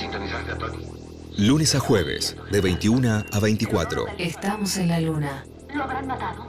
Sintonizarte a Tony. Lunes a jueves, de 21 a 24. Estamos en la luna. ¿Lo habrán matado?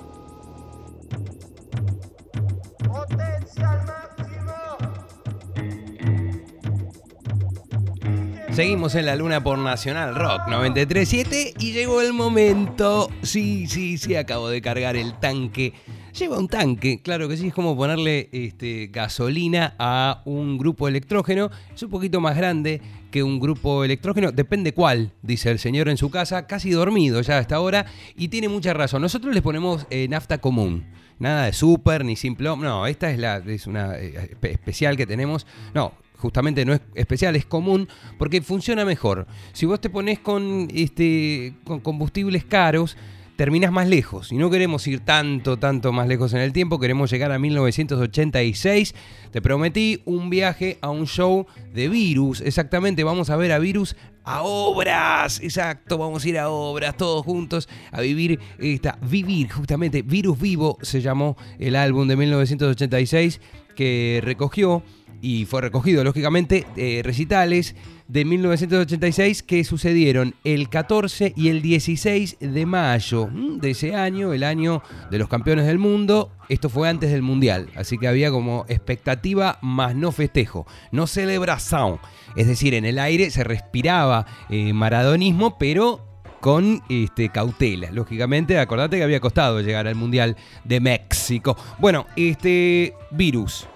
Seguimos en la luna por Nacional Rock 93.7 y llegó el momento. Sí, sí, sí, acabo de cargar el tanque. Lleva un tanque, claro que sí, es como ponerle este, gasolina a un grupo electrógeno. Es un poquito más grande que un grupo electrógeno, depende cuál, dice el señor en su casa, casi dormido ya a esta hora y tiene mucha razón. Nosotros les ponemos eh, nafta común. Nada de super ni simple. No, esta es la es una eh, espe- especial que tenemos. No, justamente no es especial, es común, porque funciona mejor. Si vos te pones con, este, con combustibles caros, terminás más lejos. Y no queremos ir tanto, tanto más lejos en el tiempo, queremos llegar a 1986. Te prometí un viaje a un show de Virus. Exactamente, vamos a ver a Virus a obras. Exacto, vamos a ir a obras todos juntos a vivir esta vivir justamente Virus Vivo se llamó el álbum de 1986 que recogió y fue recogido lógicamente eh, recitales de 1986 que sucedieron el 14 y el 16 de mayo mm, de ese año, el año de los campeones del mundo. Esto fue antes del mundial, así que había como expectativa más no festejo, no celebración. Es decir, en el aire se respiraba eh, maradonismo, pero con este, cautela. Lógicamente, acordate que había costado llegar al Mundial de México. Bueno, este virus,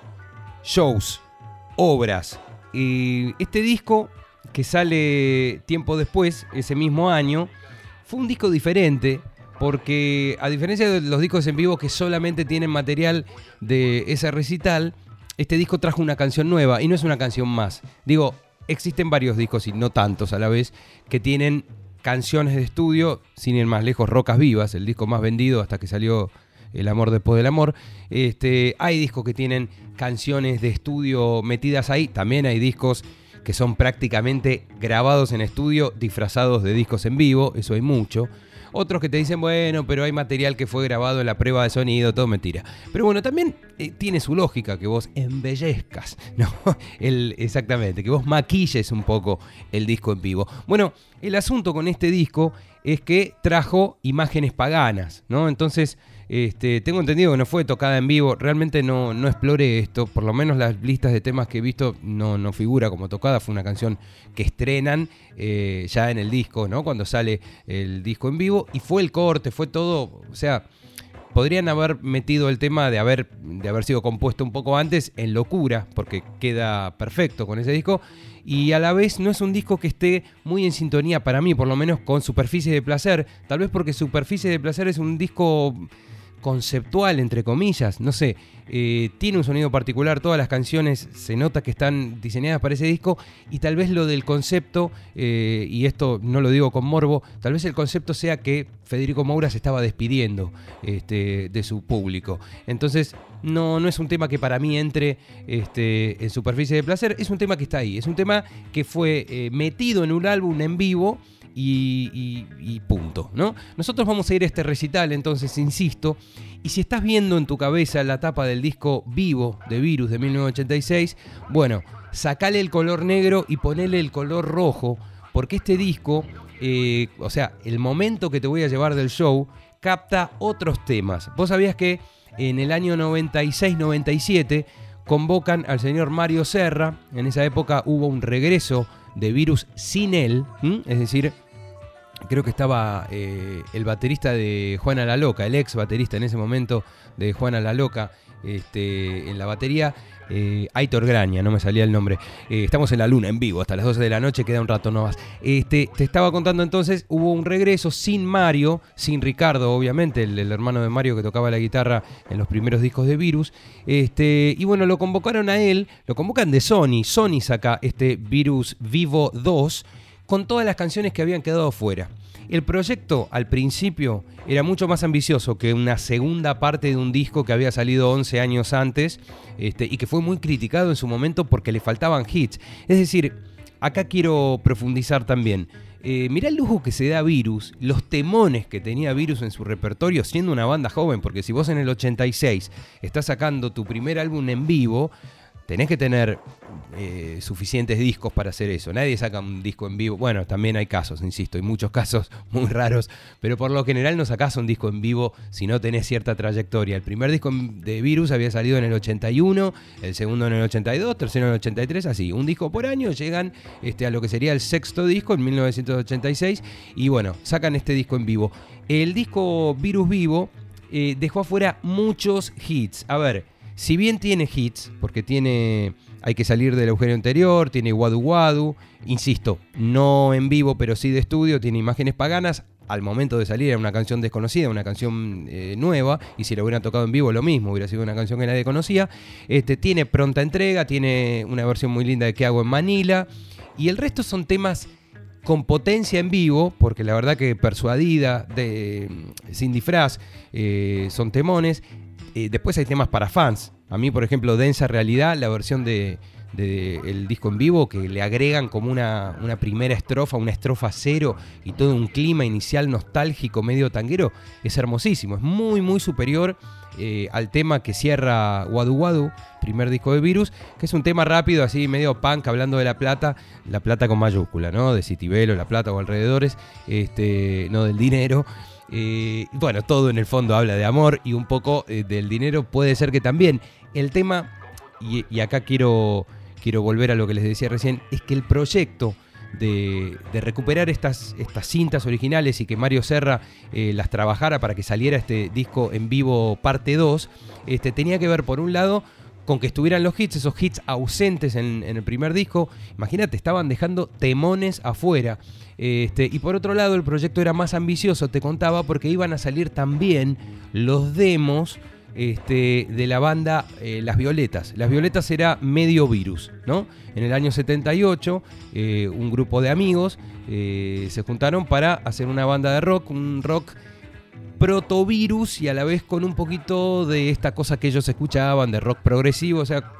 shows, obras. Y este disco que sale tiempo después, ese mismo año, fue un disco diferente. Porque a diferencia de los discos en vivo que solamente tienen material de ese recital, este disco trajo una canción nueva y no es una canción más. Digo, existen varios discos y no tantos a la vez que tienen canciones de estudio, sin ir más lejos, Rocas Vivas, el disco más vendido hasta que salió El Amor después del Amor. Este, hay discos que tienen canciones de estudio metidas ahí, también hay discos que son prácticamente grabados en estudio, disfrazados de discos en vivo, eso hay mucho. Otros que te dicen, bueno, pero hay material que fue grabado en la prueba de sonido, todo mentira. Pero bueno, también eh, tiene su lógica que vos embellezcas, ¿no? Exactamente, que vos maquilles un poco el disco en vivo. Bueno, el asunto con este disco es que trajo imágenes paganas, ¿no? Entonces, este, tengo entendido que no fue tocada en vivo, realmente no, no exploré esto, por lo menos las listas de temas que he visto no, no figura como tocada, fue una canción que estrenan eh, ya en el disco, ¿no? Cuando sale el disco en vivo, y fue el corte, fue todo, o sea, podrían haber metido el tema de haber, de haber sido compuesto un poco antes en locura, porque queda perfecto con ese disco. Y a la vez no es un disco que esté muy en sintonía para mí, por lo menos con Superficie de Placer. Tal vez porque Superficie de Placer es un disco conceptual, entre comillas, no sé, eh, tiene un sonido particular, todas las canciones se nota que están diseñadas para ese disco y tal vez lo del concepto, eh, y esto no lo digo con morbo, tal vez el concepto sea que Federico Moura se estaba despidiendo este, de su público. Entonces, no, no es un tema que para mí entre este, en superficie de placer, es un tema que está ahí, es un tema que fue eh, metido en un álbum en vivo y, y- y punto, ¿no? Nosotros vamos a ir a este recital, entonces, insisto, y si estás viendo en tu cabeza la tapa del disco Vivo de Virus de 1986, bueno, sacale el color negro y ponele el color rojo, porque este disco, eh, o sea, el momento que te voy a llevar del show, capta otros temas. Vos sabías que en el año 96-97 convocan al señor Mario Serra, en esa época hubo un regreso de Virus sin él, es decir, creo que estaba eh, el baterista de Juana la Loca, el ex baterista en ese momento de Juana la Loca, este, en la batería, eh, Aitor Graña, no me salía el nombre. Eh, estamos en la luna, en vivo, hasta las 12 de la noche, queda un rato no más. Este, te estaba contando entonces, hubo un regreso sin Mario, sin Ricardo, obviamente, el, el hermano de Mario que tocaba la guitarra en los primeros discos de Virus. Este, y bueno, lo convocaron a él, lo convocan de Sony. Sony saca este Virus Vivo 2 con todas las canciones que habían quedado fuera. El proyecto al principio era mucho más ambicioso que una segunda parte de un disco que había salido 11 años antes este, y que fue muy criticado en su momento porque le faltaban hits. Es decir, acá quiero profundizar también. Eh, mirá el lujo que se da Virus, los temones que tenía Virus en su repertorio siendo una banda joven, porque si vos en el 86 estás sacando tu primer álbum en vivo, tenés que tener eh, suficientes discos para hacer eso. Nadie saca un disco en vivo. Bueno, también hay casos, insisto, hay muchos casos muy raros, pero por lo general no sacás un disco en vivo si no tenés cierta trayectoria. El primer disco de Virus había salido en el 81, el segundo en el 82, tercero en el 83, así. Un disco por año, llegan este, a lo que sería el sexto disco en 1986 y bueno, sacan este disco en vivo. El disco Virus Vivo eh, dejó afuera muchos hits. A ver, si bien tiene hits, porque tiene hay que salir del agujero anterior, tiene Wadu Wadu, insisto, no en vivo, pero sí de estudio, tiene imágenes paganas. Al momento de salir era una canción desconocida, una canción eh, nueva, y si la hubieran tocado en vivo lo mismo, hubiera sido una canción que nadie conocía. Este, tiene pronta entrega, tiene una versión muy linda de ¿Qué hago en Manila? Y el resto son temas con potencia en vivo, porque la verdad que persuadida, de, sin disfraz, eh, son temones. Eh, después hay temas para fans, a mí, por ejemplo, Densa Realidad, la versión de, el disco en vivo, que le agregan como una, una, primera estrofa, una estrofa cero y todo un clima inicial nostálgico, medio tanguero, es hermosísimo. Es muy, muy superior eh, al tema que cierra Wadu Wadu, primer disco de Virus, que es un tema rápido, así medio punk, hablando de La Plata, La Plata con mayúscula, ¿no? De Citibelo, La Plata o alrededores, este, no del dinero. Eh, bueno, todo en el fondo habla de amor y un poco eh, del dinero puede ser que también. El tema, y, acá quiero, quiero volver a lo que les decía recién, es que el proyecto de, recuperar estas, estas, cintas originales y que Mario Serra eh, las trabajara para que saliera este disco en vivo parte 2, este, tenía que ver por un lado con que estuvieran los hits, esos hits ausentes en, el primer disco. Imagínate, estaban dejando temones afuera. Este, y por otro lado, el proyecto era más ambicioso, te contaba, porque iban a salir también los demos este, de la banda eh, Las Violetas. Las Violetas era medio virus, ¿no? En el año 78, eh, un grupo de amigos eh, se juntaron para hacer una banda de rock, un rock protovirus y a la vez con un poquito de esta cosa que ellos escuchaban, de rock progresivo, o sea,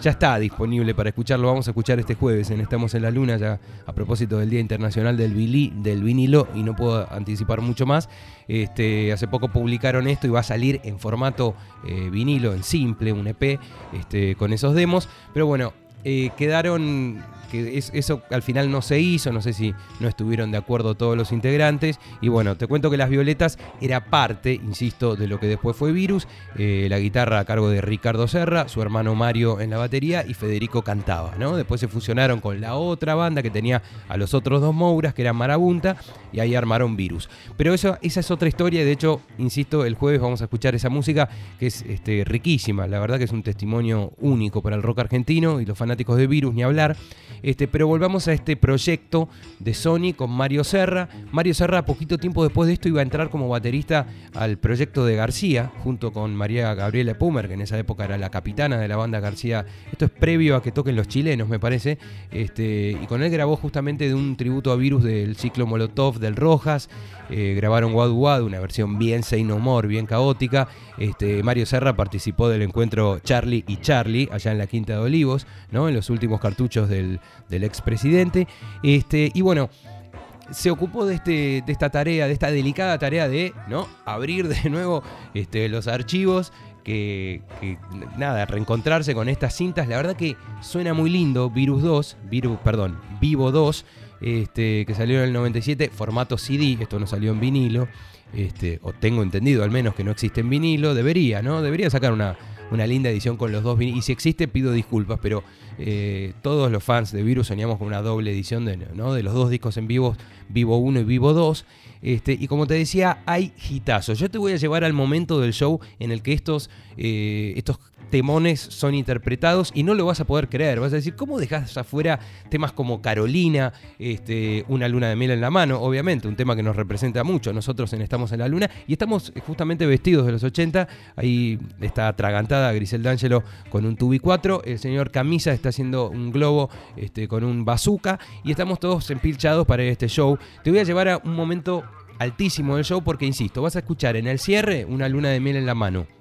ya está disponible para escucharlo. Vamos a escuchar este jueves en Estamos en la Luna, ya a propósito del Día Internacional del, del Vinilo, y no puedo anticipar mucho más. Este, hace poco publicaron esto y va a salir en formato eh, vinilo, en simple, un EP, este, con esos demos. Pero bueno, eh, quedaron que eso al final no se hizo, no sé si no estuvieron de acuerdo todos los integrantes. Y bueno, te cuento que Las Violetas era parte, insisto, de lo que después fue Virus. Eh, la guitarra a cargo de Ricardo Serra, su hermano Mario en la batería y Federico cantaba, ¿no? Después se fusionaron con la otra banda que tenía a los otros dos Mouras, que eran Marabunta, y ahí armaron Virus. Pero eso, esa es otra historia, de hecho, insisto, el jueves vamos a escuchar esa música que es este, riquísima, la verdad que es un testimonio único para el rock argentino y los fanáticos de Virus, ni hablar. Este, pero volvamos a este proyecto de Sony con Mario Serra. Mario Serra, poquito tiempo después de esto, iba a entrar como baterista al proyecto de García, junto con María Gabriela Pumer, que en esa época era la capitana de la banda García. Esto es previo a que toquen los chilenos, me parece. Este, y con él grabó justamente de un tributo a Virus del ciclo Molotov del Rojas. Eh, grabaron Wadu Wadu, una versión bien Say No More, bien caótica. Este, Mario Serra participó del encuentro Charlie y Charlie, allá en la Quinta de Olivos, ¿no? en los últimos cartuchos del, del expresidente. Este, y bueno, se ocupó de, este, de esta tarea, de esta delicada tarea de ¿no? abrir de nuevo este, los archivos. Que, nada, reencontrarse con estas cintas, la verdad que suena muy lindo, Virus 2, Virus, perdón, Vivo 2, este, que salió en el 97, formato CD, esto no salió en vinilo, este, o tengo entendido al menos que no existe en vinilo, debería, ¿no? Debería sacar una, una linda edición con los dos vinilos, y si existe pido disculpas, pero eh, todos los fans de Virus soñamos con una doble edición de, los dos discos en vivo, Vivo 1 y Vivo 2. Este, y como te decía, hay hitazos. Yo te voy a llevar al momento del show en el que estos, eh, estos temones son interpretados y no lo vas a poder creer. Vas a decir, ¿cómo dejas afuera temas como Carolina, este, Una luna de miel en la mano? Obviamente, un tema que nos representa mucho. Nosotros en Estamos en la Luna y estamos justamente vestidos de los 80. Ahí está atragantada Grisel D'Angelo con un tubi 4. El señor Camisa está haciendo un globo este, con un bazooka y estamos todos empilchados para este show. Te voy a llevar a un momento altísimo del show porque, insisto, vas a escuchar en el cierre Una luna de miel en la mano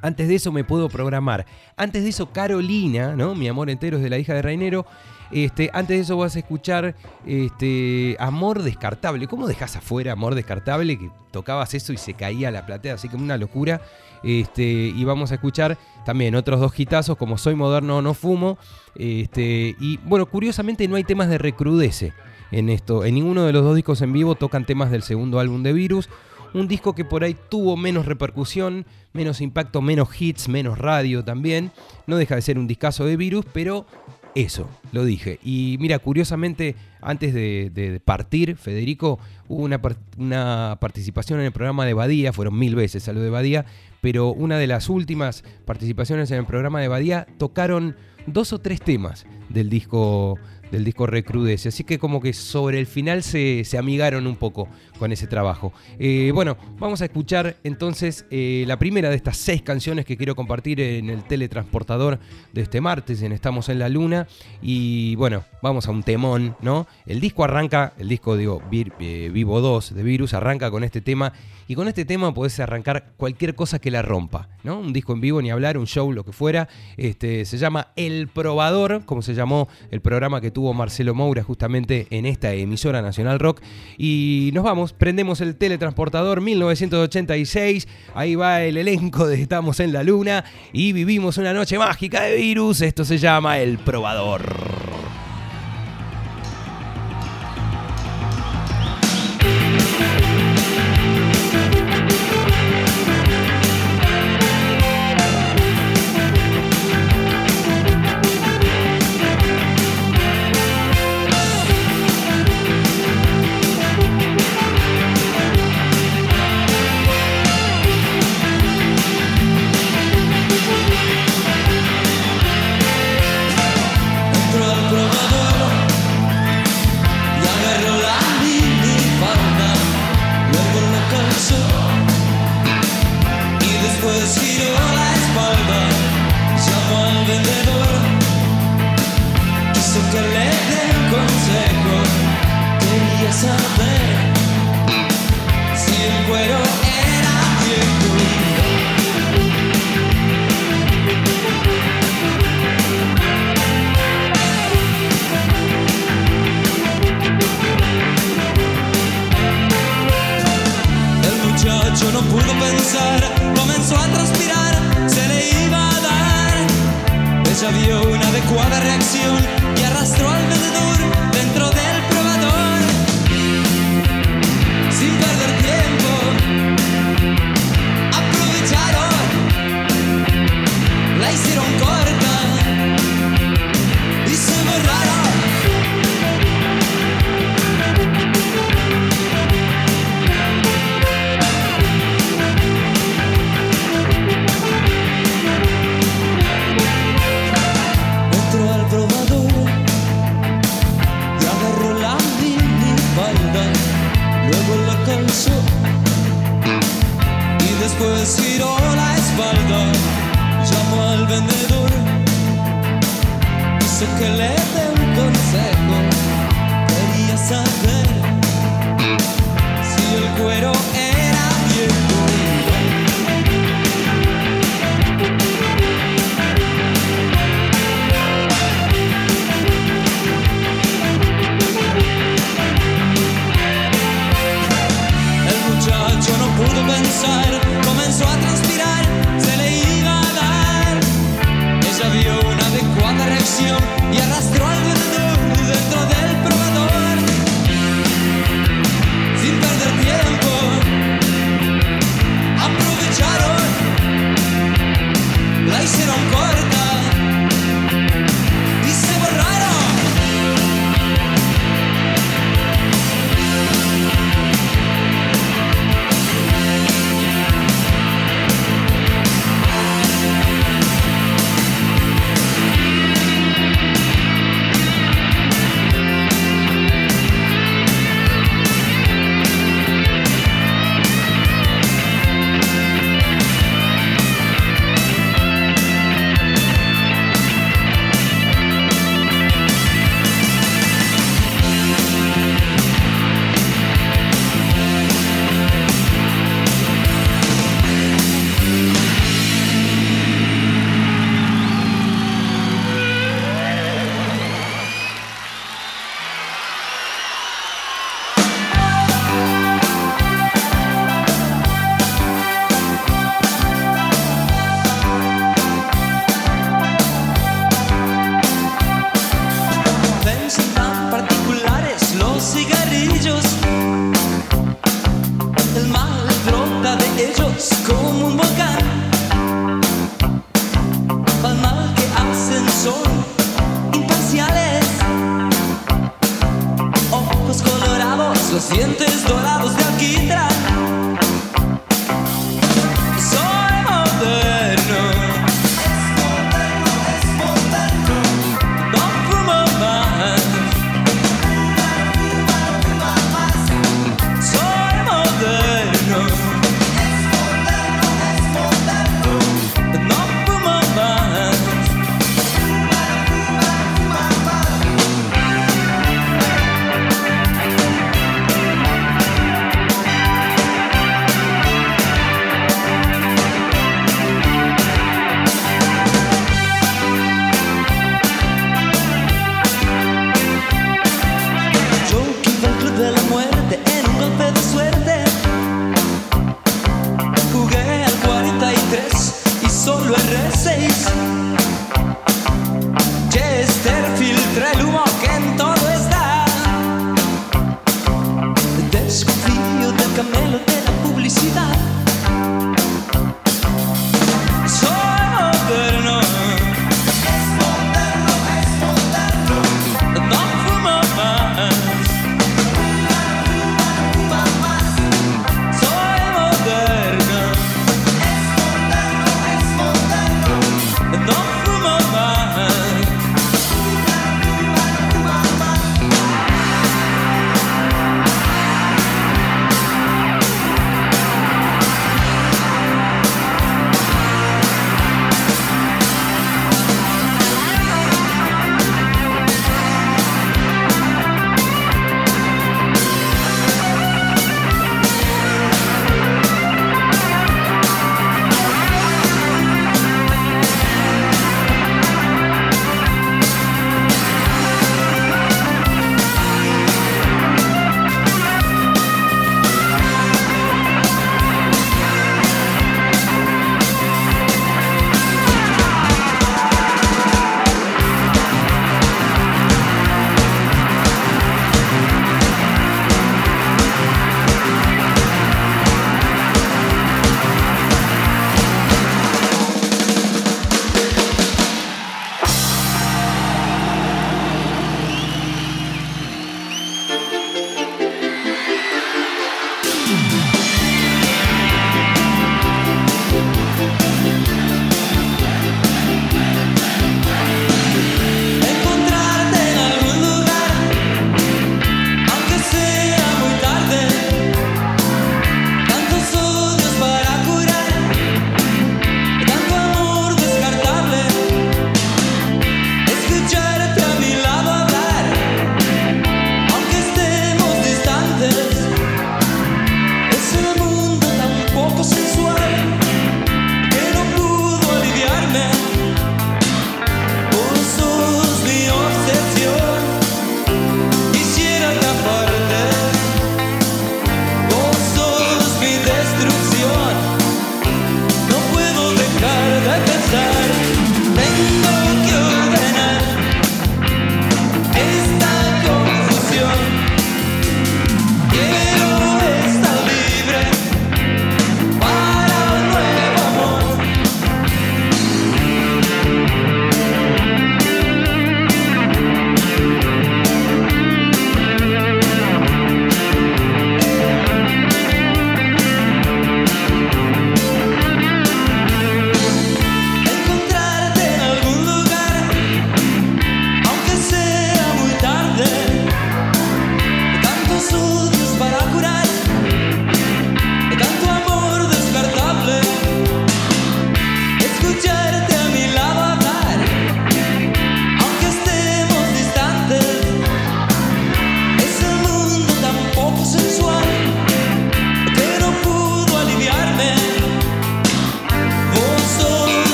Antes de eso me puedo programar. Antes de eso, Carolina, ¿no? Mi amor entero es de la hija de Reinero. Este, antes de eso vas a escuchar este, Amor Descartable. ¿Cómo dejas afuera Amor Descartable? Que tocabas eso y se caía la platea, así que una locura. Este, y vamos a escuchar también otros dos hitazos como Soy Moderno No Fumo. Este, y bueno, curiosamente no hay temas de recrudece en esto. En ninguno de los dos discos en vivo tocan temas del segundo álbum de Virus. Un disco que por ahí tuvo menos repercusión, menos impacto, menos hits, menos radio también. No deja de ser un discazo de Virus, pero eso, lo dije. Y mira, curiosamente, antes de, partir, Federico, hubo una, participación en el programa de Badía, fueron mil veces a lo de Badía, pero una de las últimas participaciones en el programa de Badía tocaron dos o tres temas del disco del disco Recrudece. Así que como que sobre el final se, amigaron un poco con ese trabajo. Eh, bueno, vamos a escuchar entonces eh, la primera de estas seis canciones que quiero compartir en el teletransportador de este martes, en Estamos en la Luna. Y bueno, vamos a un temón, ¿no? El disco arranca, el disco digo, eh, Vivo 2 de Virus arranca con este tema. Y con este tema podés arrancar cualquier cosa que la rompa, ¿no? Un disco en vivo, ni hablar, un show, lo que fuera. Este, se llama El Probador, como se llamó el programa que tuvo Marcelo Moura justamente en esta emisora Nacional Rock. Y nos prendemos el teletransportador 1986. Ahí va el elenco de Estamos en la Luna y vivimos una noche mágica de virus. Esto se llama El Probador.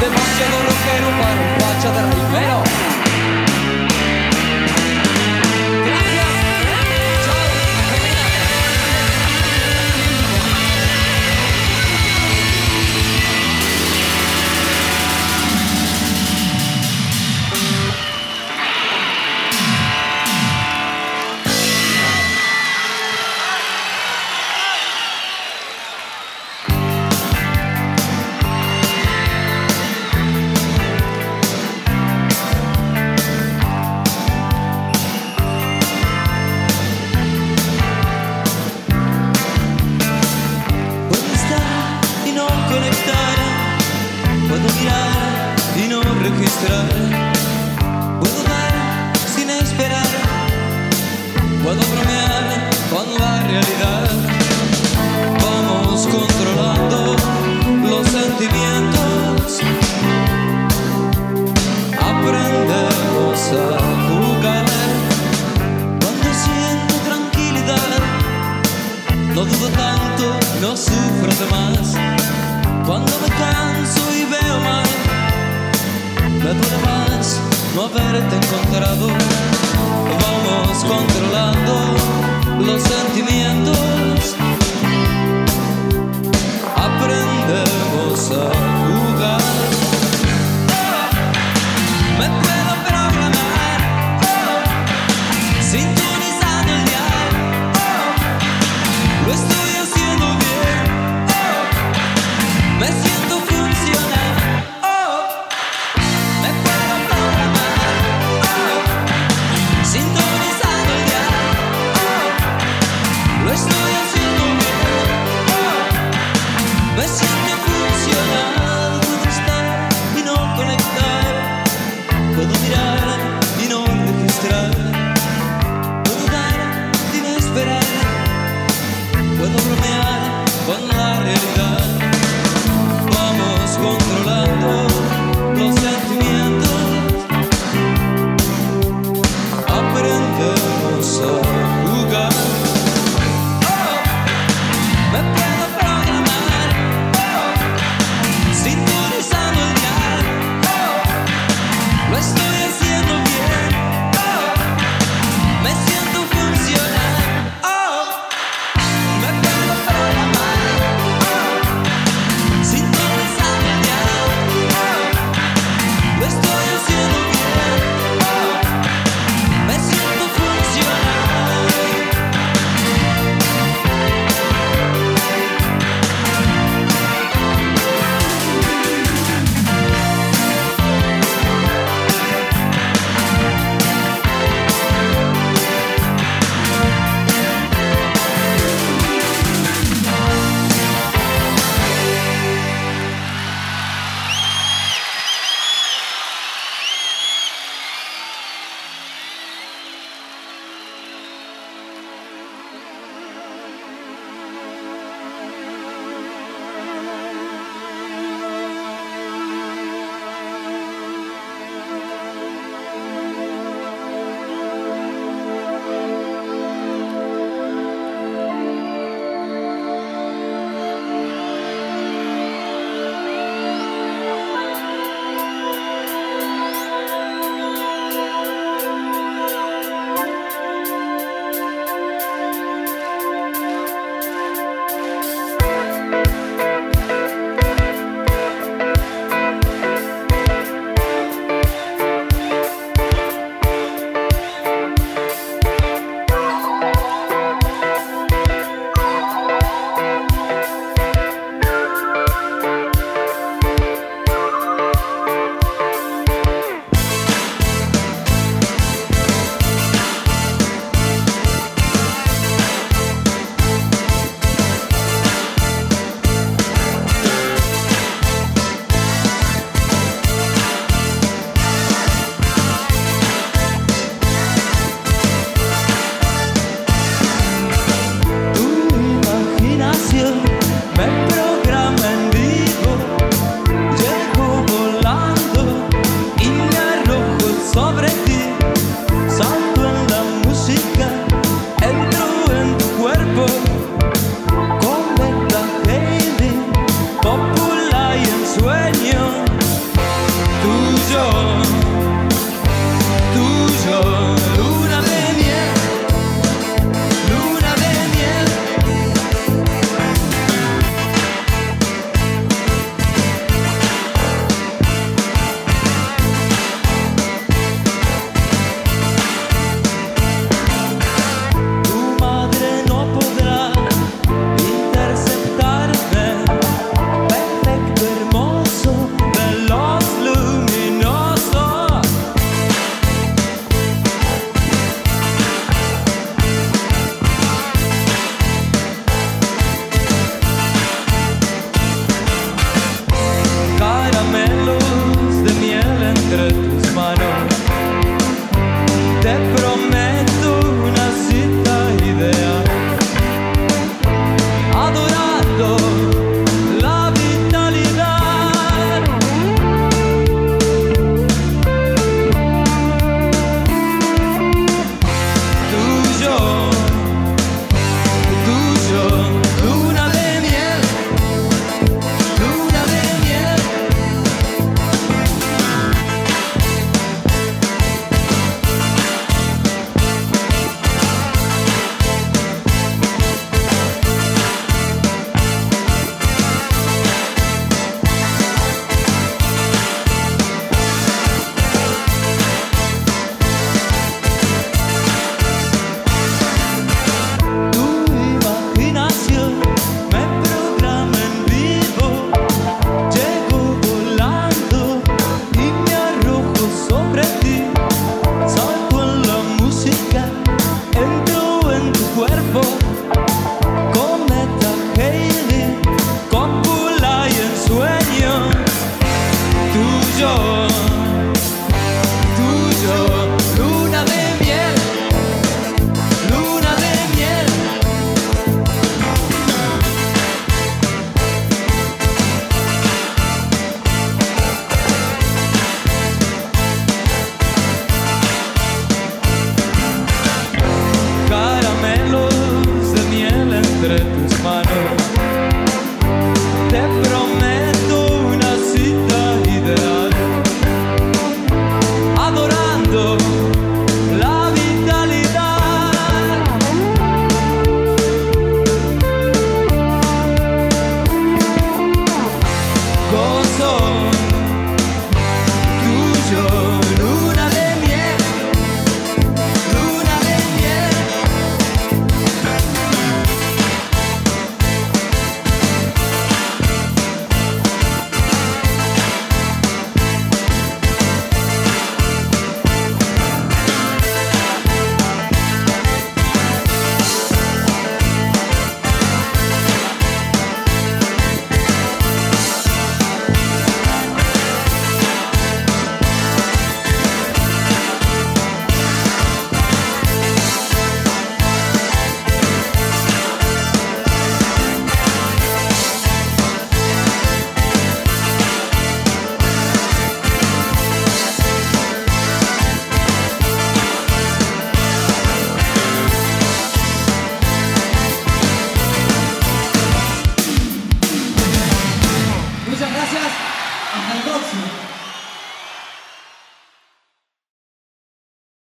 Demasiado rockero para